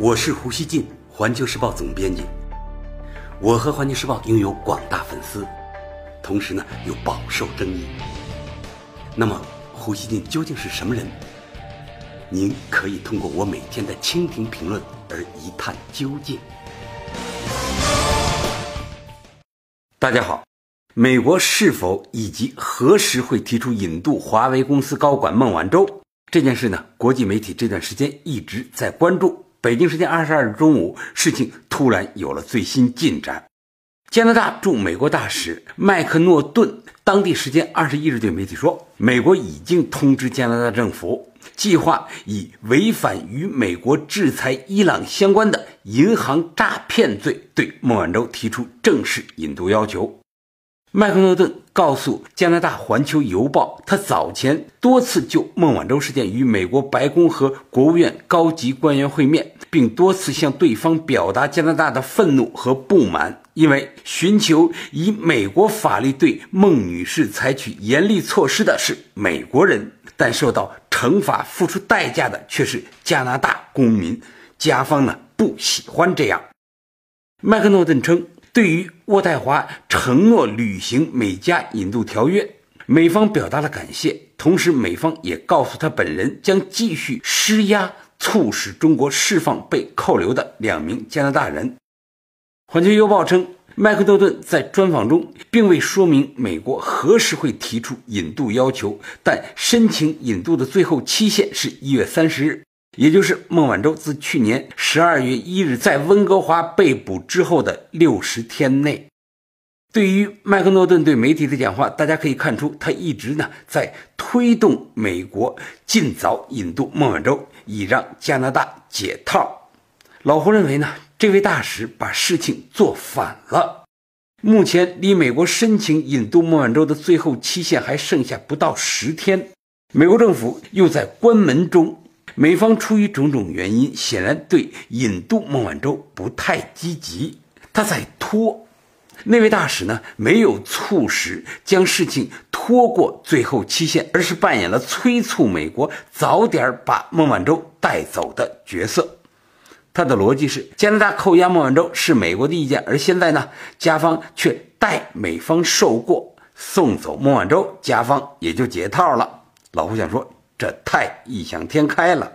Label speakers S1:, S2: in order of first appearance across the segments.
S1: 我是胡锡进，环球时报总编辑。我和环球时报拥有广大粉丝，同时呢又饱受争议。那么，胡锡进究竟是什么人？您可以通过我每天的蜻蜓评论而一探究竟。大家好，美国是否以及何时会提出引渡华为公司高管孟晚舟这件事呢？国际媒体这段时间一直在关注。北京时间二十二日中午，事情突然有了最新进展。加拿大驻美国大使麦克诺顿当地时间二十一日对媒体说，美国已经通知加拿大政府，计划以违反与美国制裁伊朗相关的银行诈骗罪对孟晚舟提出正式引渡要求。麦克诺顿告诉加拿大《环球邮报》，他早前多次就孟晚舟事件与美国白宫和国务院高级官员会面，并多次向对方表达加拿大的愤怒和不满，因为寻求以美国法律对孟女士采取严厉措施的是美国人，但受到惩罚、付出代价的却是加拿大公民。加方呢不喜欢这样。麦克诺顿称。对于渥太华承诺履行美加引渡条约，美方表达了感谢。同时，美方也告诉他本人将继续施压，促使中国释放被扣留的两名加拿大人。环球邮报称，麦克多顿在专访中并未说明美国何时会提出引渡要求，但申请引渡的最后期限是一月三十日。也就是孟晚舟自去年十二月一日在温哥华被捕之后的六十天内，对于麦克诺顿对媒体的讲话，大家可以看出，他一直呢在推动美国尽早引渡孟晚舟，以让加拿大解套。老胡认为呢，这位大使把事情做反了。目前离美国申请引渡孟晚舟的最后期限还剩下不到十天，美国政府又在关门中。美方出于种种原因，显然对引渡孟晚舟不太积极，他在拖。那位大使呢，没有促使将事情拖过最后期限，而是扮演了催促美国早点把孟晚舟带走的角色。他的逻辑是：加拿大扣押孟晚舟是美国的意见，而现在呢，加方却代美方受过，送走孟晚舟，加方也就解套了。老胡想说。这太异想天开了。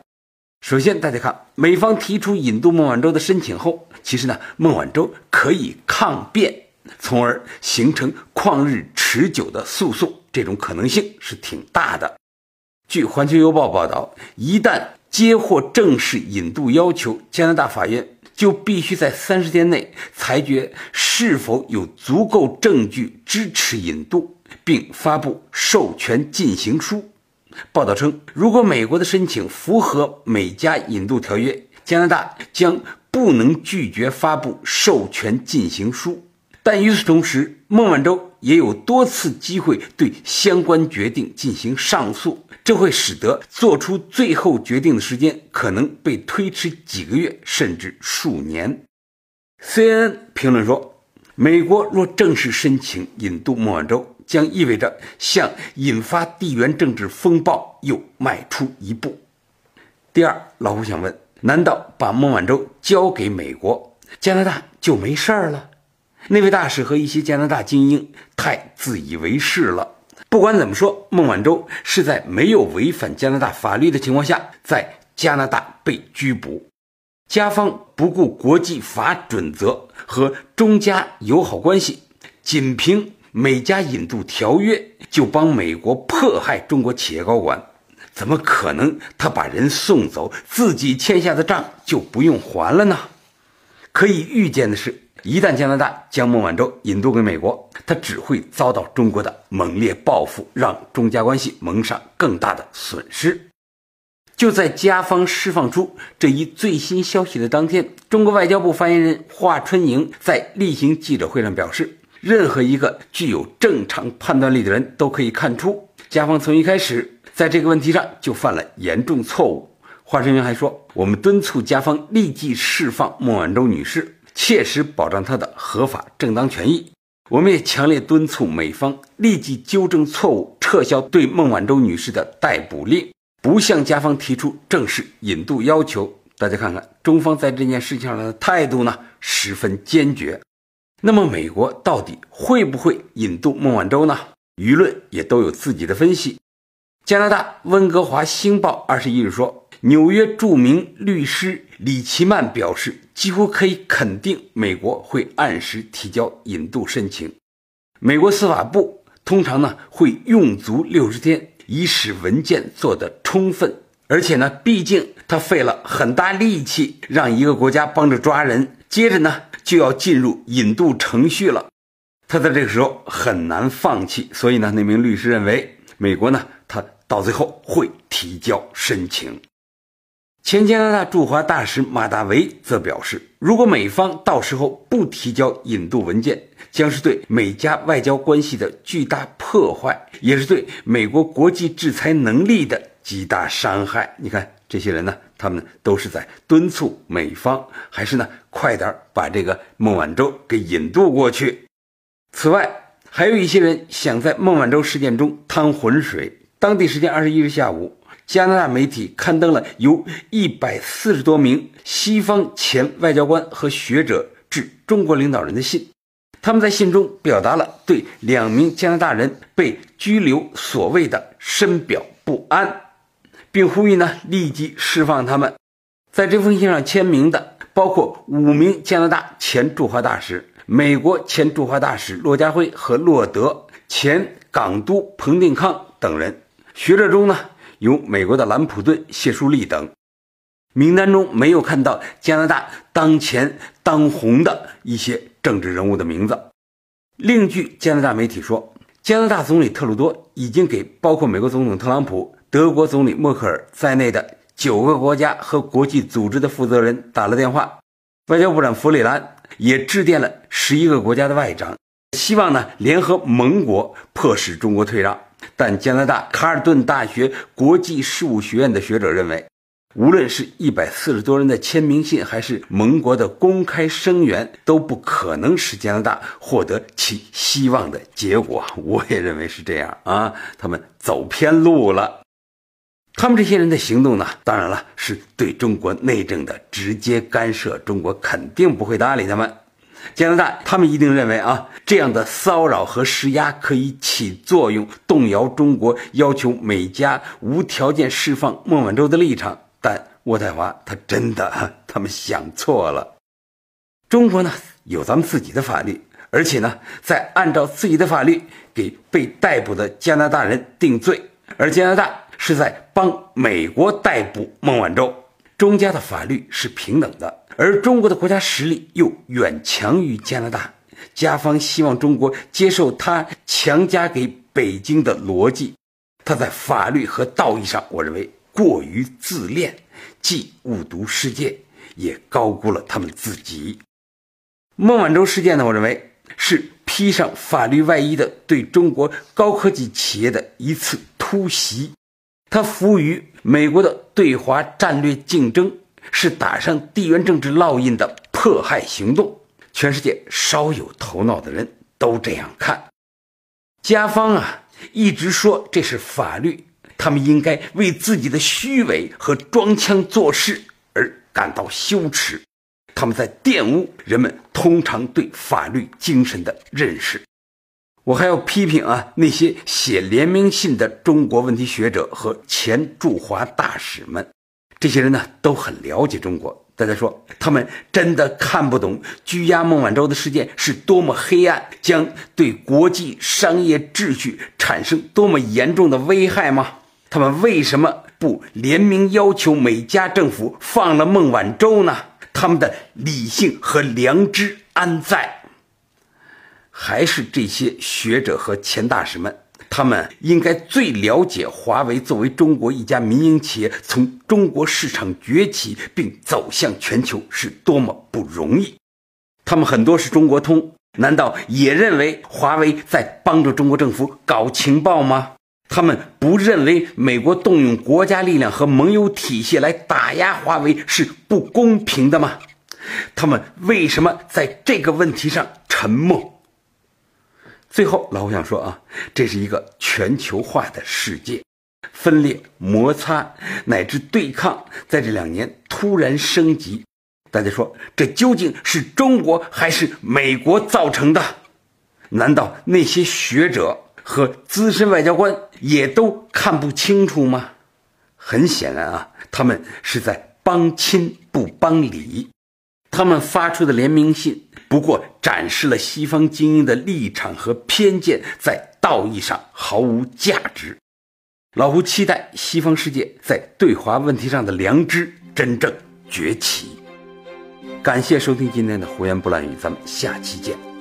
S1: 首先，大家看，美方提出引渡孟晚舟的申请后，其实呢，孟晚舟可以抗辩，从而形成旷日持久的诉讼，这种可能性是挺大的。据《环球邮报》报道，一旦接获正式引渡要求，加拿大法院就必须在三十天内裁决是否有足够证据支持引渡，并发布授权进行书。报道称，如果美国的申请符合美加引渡条约，加拿大将不能拒绝发布授权进行书。但与此同时，孟晚舟也有多次机会对相关决定进行上诉，这会使得做出最后决定的时间可能被推迟几个月甚至数年。CNN 评论说，美国若正式申请引渡孟晚舟。将意味着向引发地缘政治风暴又迈出一步。第二，老胡想问：难道把孟晚舟交给美国，加拿大就没事儿了？那位大使和一些加拿大精英太自以为是了。不管怎么说，孟晚舟是在没有违反加拿大法律的情况下，在加拿大被拘捕。加方不顾国际法准则和中加友好关系，仅凭。美加引渡条约就帮美国迫害中国企业高管，怎么可能他把人送走，自己欠下的账就不用还了呢？可以预见的是，一旦加拿大将孟晚舟引渡给美国，他只会遭到中国的猛烈报复，让中加关系蒙上更大的损失。就在加方释放出这一最新消息的当天，中国外交部发言人华春莹在例行记者会上表示。任何一个具有正常判断力的人都可以看出，加方从一开始在这个问题上就犯了严重错误。华春莹还说：“我们敦促加方立即释放孟晚舟女士，切实保障她的合法正当权益。我们也强烈敦促美方立即纠正错误，撤销对孟晚舟女士的逮捕令，不向加方提出正式引渡要求。”大家看看，中方在这件事情上的态度呢，十分坚决。那么，美国到底会不会引渡孟晚舟呢？舆论也都有自己的分析。加拿大温哥华星报二十一日说，纽约著名律师李奇曼表示，几乎可以肯定，美国会按时提交引渡申请。美国司法部通常呢会用足六十天，以使文件做得充分。而且呢，毕竟他费了很大力气让一个国家帮着抓人，接着呢就要进入引渡程序了，他在这个时候很难放弃。所以呢，那名律师认为，美国呢他到最后会提交申请。前加拿大驻华大使马大维则表示，如果美方到时候不提交引渡文件，将是对美加外交关系的巨大破坏，也是对美国国际制裁能力的。极大伤害。你看这些人呢，他们都是在敦促美方，还是呢快点把这个孟晚舟给引渡过去。此外，还有一些人想在孟晚舟事件中趟浑水。当地时间二十一日下午，加拿大媒体刊登了由一百四十多名西方前外交官和学者致中国领导人的信。他们在信中表达了对两名加拿大人被拘留所谓的深表不安。并呼吁呢立即释放他们。在这封信上签名的包括五名加拿大前驻华大使、美国前驻华大使骆家辉和洛德、前港督彭定康等人。学者中呢有美国的兰普顿、谢树立等。名单中没有看到加拿大当前当红的一些政治人物的名字。另据加拿大媒体说，加拿大总理特鲁多已经给包括美国总统特朗普。德国总理默克尔在内的九个国家和国际组织的负责人打了电话，外交部长弗里兰也致电了十一个国家的外长，希望呢联合盟国迫使中国退让。但加拿大卡尔顿大学国际事务学院的学者认为，无论是一百四十多人的签名信，还是盟国的公开声援，都不可能使加拿大获得其希望的结果。我也认为是这样啊，他们走偏路了。他们这些人的行动呢，当然了，是对中国内政的直接干涉。中国肯定不会搭理他们。加拿大他们一定认为啊，这样的骚扰和施压可以起作用，动摇中国要求美加无条件释放孟晚舟的立场。但渥太华他真的，他们想错了。中国呢，有咱们自己的法律，而且呢，在按照自己的法律给被逮捕的加拿大人定罪，而加拿大。是在帮美国逮捕孟晚舟，中加的法律是平等的，而中国的国家实力又远强于加拿大，加方希望中国接受他强加给北京的逻辑，他在法律和道义上，我认为过于自恋，既误读世界，也高估了他们自己。孟晚舟事件呢，我认为是披上法律外衣的对中国高科技企业的一次突袭。他服务于美国的对华战略竞争，是打上地缘政治烙印的迫害行动。全世界稍有头脑的人都这样看。加方啊，一直说这是法律，他们应该为自己的虚伪和装腔作势而感到羞耻。他们在玷污人们通常对法律精神的认识。我还要批评啊，那些写联名信的中国问题学者和前驻华大使们，这些人呢都很了解中国。大家说，他们真的看不懂拘押孟晚舟的事件是多么黑暗，将对国际商业秩序产生多么严重的危害吗？他们为什么不联名要求美加政府放了孟晚舟呢？他们的理性和良知安在？还是这些学者和前大使们，他们应该最了解华为作为中国一家民营企业从中国市场崛起并走向全球是多么不容易。他们很多是中国通，难道也认为华为在帮助中国政府搞情报吗？他们不认为美国动用国家力量和盟友体系来打压华为是不公平的吗？他们为什么在这个问题上沉默？最后，老胡想说啊，这是一个全球化的世界，分裂、摩擦乃至对抗，在这两年突然升级。大家说，这究竟是中国还是美国造成的？难道那些学者和资深外交官也都看不清楚吗？很显然啊，他们是在帮亲不帮理。他们发出的联名信，不过展示了西方精英的立场和偏见，在道义上毫无价值。老胡期待西方世界在对华问题上的良知真正崛起。感谢收听今天的胡言不乱语，咱们下期见。